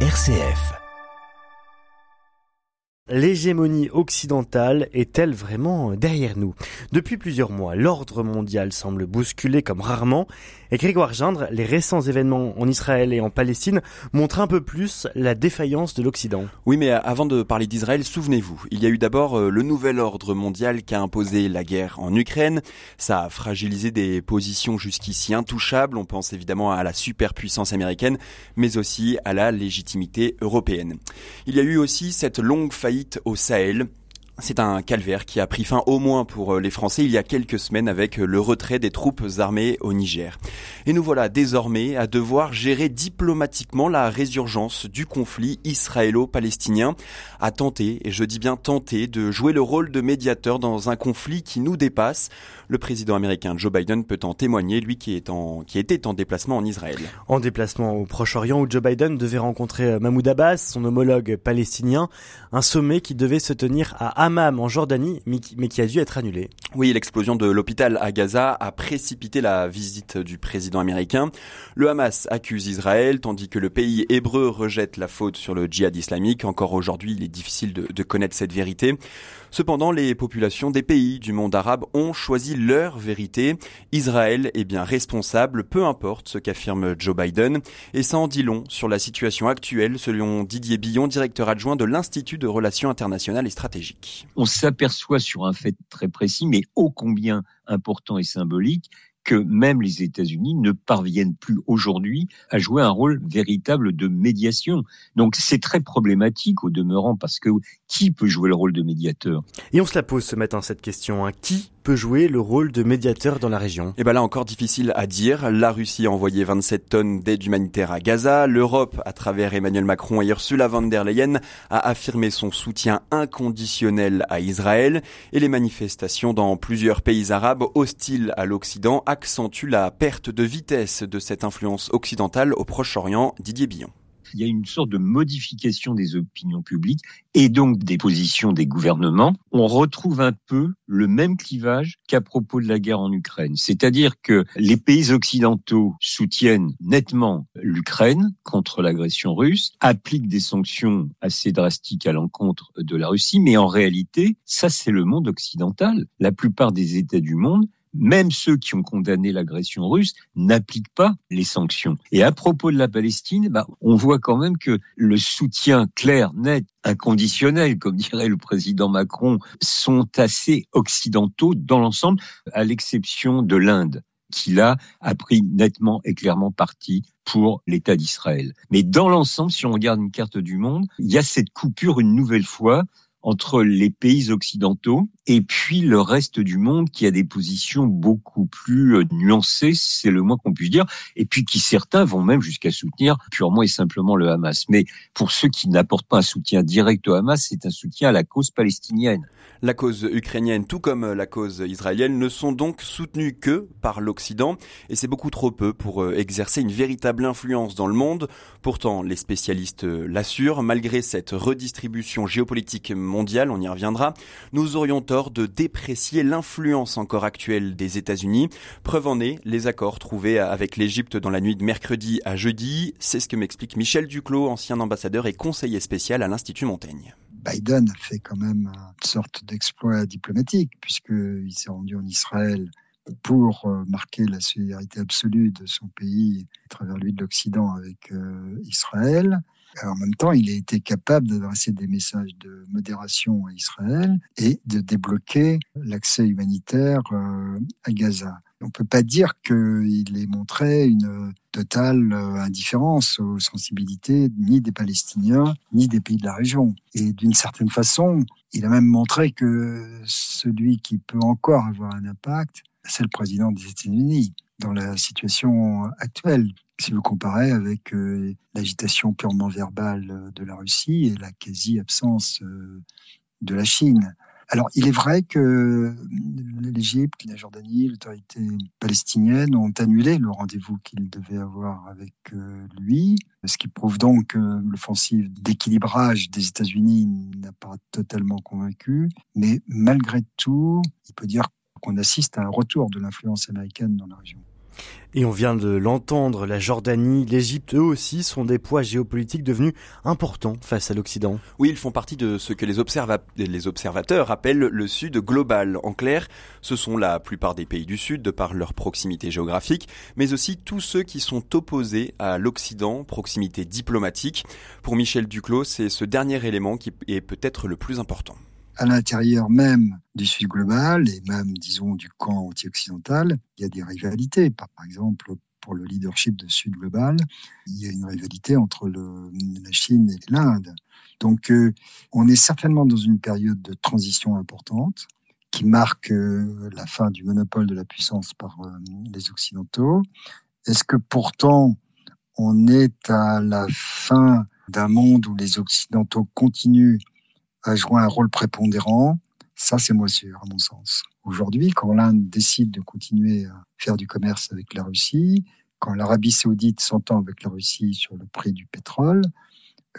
RCF. L'hégémonie occidentale est-elle vraiment derrière nous? Depuis plusieurs mois, l'ordre mondial semble bousculé comme rarement et Grégoire Gindre, les récents événements en Israël et en Palestine montrent un peu plus la défaillance de l'Occident. Oui, mais avant de parler d'Israël, souvenez-vous, il y a eu d'abord euh, le nouvel ordre mondial qui a imposé la guerre en Ukraine. Ça a fragilisé des positions jusqu'ici intouchables. On pense évidemment à la superpuissance américaine, mais aussi à la légitimité européenne. Il y a eu aussi cette longue faillite au Sahel. C'est un calvaire qui a pris fin au moins pour euh, les Français il y a quelques semaines avec euh, le retrait des troupes armées au Niger. Et nous voilà désormais à devoir gérer diplomatiquement la résurgence du conflit israélo-palestinien, à tenter, et je dis bien tenter, de jouer le rôle de médiateur dans un conflit qui nous dépasse. Le président américain Joe Biden peut en témoigner, lui qui, en, qui était en déplacement en Israël. En déplacement au Proche-Orient où Joe Biden devait rencontrer euh, Mahmoud Abbas, son homologue palestinien, un sommet qui devait se tenir à En Jordanie, mais qui a dû être annulé. Oui, l'explosion de l'hôpital à Gaza a précipité la visite du président américain. Le Hamas accuse Israël, tandis que le pays hébreu rejette la faute sur le djihad islamique. Encore aujourd'hui, il est difficile de, de connaître cette vérité. Cependant, les populations des pays du monde arabe ont choisi leur vérité. Israël est bien responsable, peu importe ce qu'affirme Joe Biden. Et ça en dit long sur la situation actuelle, selon Didier Billon, directeur adjoint de l'Institut de Relations internationales et stratégiques. On s'aperçoit sur un fait très précis, mais ô combien important et symbolique, que même les États-Unis ne parviennent plus aujourd'hui à jouer un rôle véritable de médiation. Donc c'est très problématique au demeurant parce que qui peut jouer le rôle de médiateur? Et on se la pose ce matin cette question. Hein. Qui jouer le rôle de médiateur dans la région Et eh ben là encore difficile à dire. La Russie a envoyé 27 tonnes d'aide humanitaire à Gaza. L'Europe, à travers Emmanuel Macron et Ursula von der Leyen, a affirmé son soutien inconditionnel à Israël. Et les manifestations dans plusieurs pays arabes hostiles à l'Occident accentuent la perte de vitesse de cette influence occidentale au Proche-Orient. Didier Billon il y a une sorte de modification des opinions publiques et donc des positions des gouvernements. On retrouve un peu le même clivage qu'à propos de la guerre en Ukraine. C'est-à-dire que les pays occidentaux soutiennent nettement l'Ukraine contre l'agression russe, appliquent des sanctions assez drastiques à l'encontre de la Russie, mais en réalité, ça c'est le monde occidental. La plupart des États du monde même ceux qui ont condamné l'agression russe n'appliquent pas les sanctions. Et à propos de la Palestine, bah, on voit quand même que le soutien clair, net, inconditionnel, comme dirait le président Macron, sont assez occidentaux dans l'ensemble, à l'exception de l'Inde qui là a pris nettement et clairement parti pour l'État d'Israël. Mais dans l'ensemble, si on regarde une carte du monde, il y a cette coupure une nouvelle fois entre les pays occidentaux et puis le reste du monde qui a des positions beaucoup plus euh, nuancées, c'est le moins qu'on puisse dire, et puis qui certains vont même jusqu'à soutenir purement et simplement le Hamas. Mais pour ceux qui n'apportent pas un soutien direct au Hamas, c'est un soutien à la cause palestinienne. La cause ukrainienne, tout comme la cause israélienne, ne sont donc soutenues que par l'Occident, et c'est beaucoup trop peu pour euh, exercer une véritable influence dans le monde. Pourtant, les spécialistes euh, l'assurent, malgré cette redistribution géopolitique mondiale, on y reviendra, nous aurions tort de déprécier l'influence encore actuelle des États-Unis. Preuve en est les accords trouvés avec l'Égypte dans la nuit de mercredi à jeudi. C'est ce que m'explique Michel Duclos, ancien ambassadeur et conseiller spécial à l'Institut Montaigne. Biden a fait quand même une sorte d'exploit diplomatique puisqu'il s'est rendu en Israël pour euh, marquer la solidarité absolue de son pays à travers lui de l'Occident avec euh, Israël. En même temps, il a été capable d'adresser des messages de modération à Israël et de débloquer l'accès humanitaire euh, à Gaza. On ne peut pas dire qu'il ait montré une totale euh, indifférence aux sensibilités ni des Palestiniens ni des pays de la région. Et d'une certaine façon, il a même montré que celui qui peut encore avoir un impact, c'est le président des États-Unis dans la situation actuelle si vous comparez avec euh, l'agitation purement verbale euh, de la Russie et la quasi-absence euh, de la Chine. Alors, il est vrai que l'Égypte, la Jordanie, l'autorité palestinienne ont annulé le rendez-vous qu'ils devaient avoir avec lui, ce qui prouve donc que l'offensive d'équilibrage des États-Unis n'a pas totalement convaincu. Mais malgré tout, il peut dire qu'on assiste à un retour de l'influence américaine dans la région. Et on vient de l'entendre, la Jordanie, l'Égypte, eux aussi sont des poids géopolitiques devenus importants face à l'Occident. Oui, ils font partie de ce que les, les, observateurs appellent le Sud global. En clair, ce sont la plupart des pays du Sud de par leur proximité géographique, mais aussi tous ceux qui sont opposés à l'Occident, proximité diplomatique. Pour Michel Duclos, c'est ce dernier élément qui est peut-être le plus important à l'intérieur même du Sud global et même, disons, du camp anti-occidental, il y a des rivalités. Par exemple, pour le leadership de Sud global, il y a une rivalité entre la Chine et l'Inde. Donc, euh, on est certainement dans une période de transition importante qui marque euh, la fin du monopole de la puissance par euh, les Occidentaux. Est-ce que pourtant on est à la fin d'un monde où les Occidentaux continuent joué un rôle prépondérant. Ça, c'est moi sûr, à mon sens. Aujourd'hui, quand l'Inde décide de continuer à faire du commerce avec la Russie, quand l'Arabie saoudite s'entend avec la Russie sur le prix du pétrole,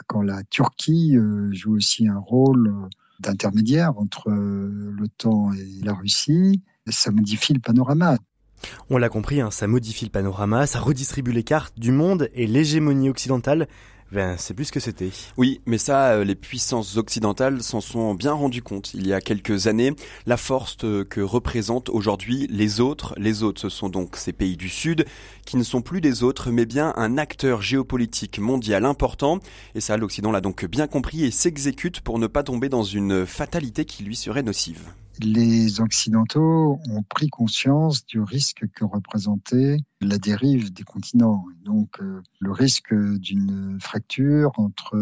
quand la Turquie euh, joue aussi un rôle euh, d'intermédiaire entre euh, l'OTAN et la Russie, ça modifie le panorama. On l'a compris, hein, ça modifie le panorama, ça redistribue les cartes du monde et l'hégémonie occidentale ben, c'est plus ce que c'était. Oui, mais ça, euh, les puissances occidentales s'en sont bien rendues compte il y a quelques années. La force euh, que représentent aujourd'hui les autres, les autres, ce sont donc ces pays du Sud, qui ne sont plus des autres, mais bien un acteur géopolitique mondial important. Et ça, l'Occident l'a donc bien compris et s'exécute pour ne pas tomber dans une fatalité qui lui serait nocive les Occidentaux ont pris conscience du risque que représentait la dérive des continents. Donc euh, le risque d'une fracture entre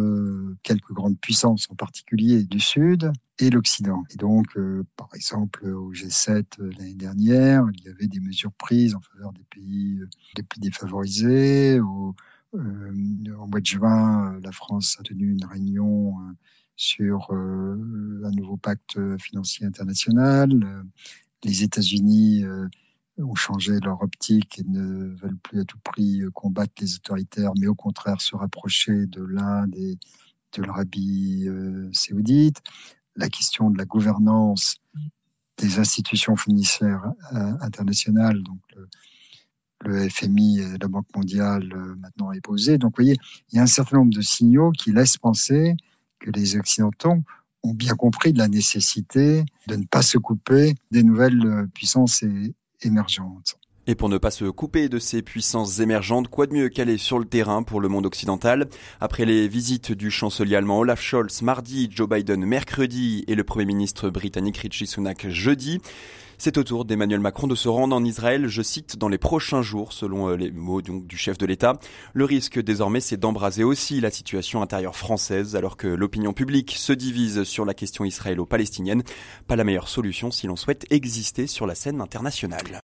quelques grandes puissances, en particulier du Sud, et l'Occident. Et donc, euh, par exemple, au G7 euh, l'année dernière, il y avait des mesures prises en faveur des pays les plus défavorisés. Au, au mois de juin, la France a tenu une réunion sur euh, un nouveau pacte financier international. Les États-Unis euh, ont changé leur optique et ne veulent plus à tout prix combattre les autoritaires, mais au contraire se rapprocher de l'Inde et de l'Arabie euh, saoudite. La question de la gouvernance des institutions financières internationales, donc le, le FMI et la Banque mondiale maintenant est posée. Donc, vous voyez, il y a un certain nombre de signaux qui laissent penser les Occidentaux ont bien compris de la nécessité de ne pas se couper des nouvelles puissances émergentes. Et pour ne pas se couper de ces puissances émergentes, quoi de mieux qu'aller sur le terrain pour le monde occidental Après les visites du chancelier allemand Olaf Scholz mardi, Joe Biden mercredi et le Premier ministre britannique Richie Sunak jeudi, c'est au tour d'Emmanuel Macron de se rendre en Israël, je cite, dans les prochains jours, selon euh, les mots du chef de l'État. Le risque désormais, c'est d'embraser aussi la situation intérieure française, alors que l'opinion publique se divise sur la question israélo-palestinienne. Pas la meilleure solution si l'on souhaite exister sur la scène internationale.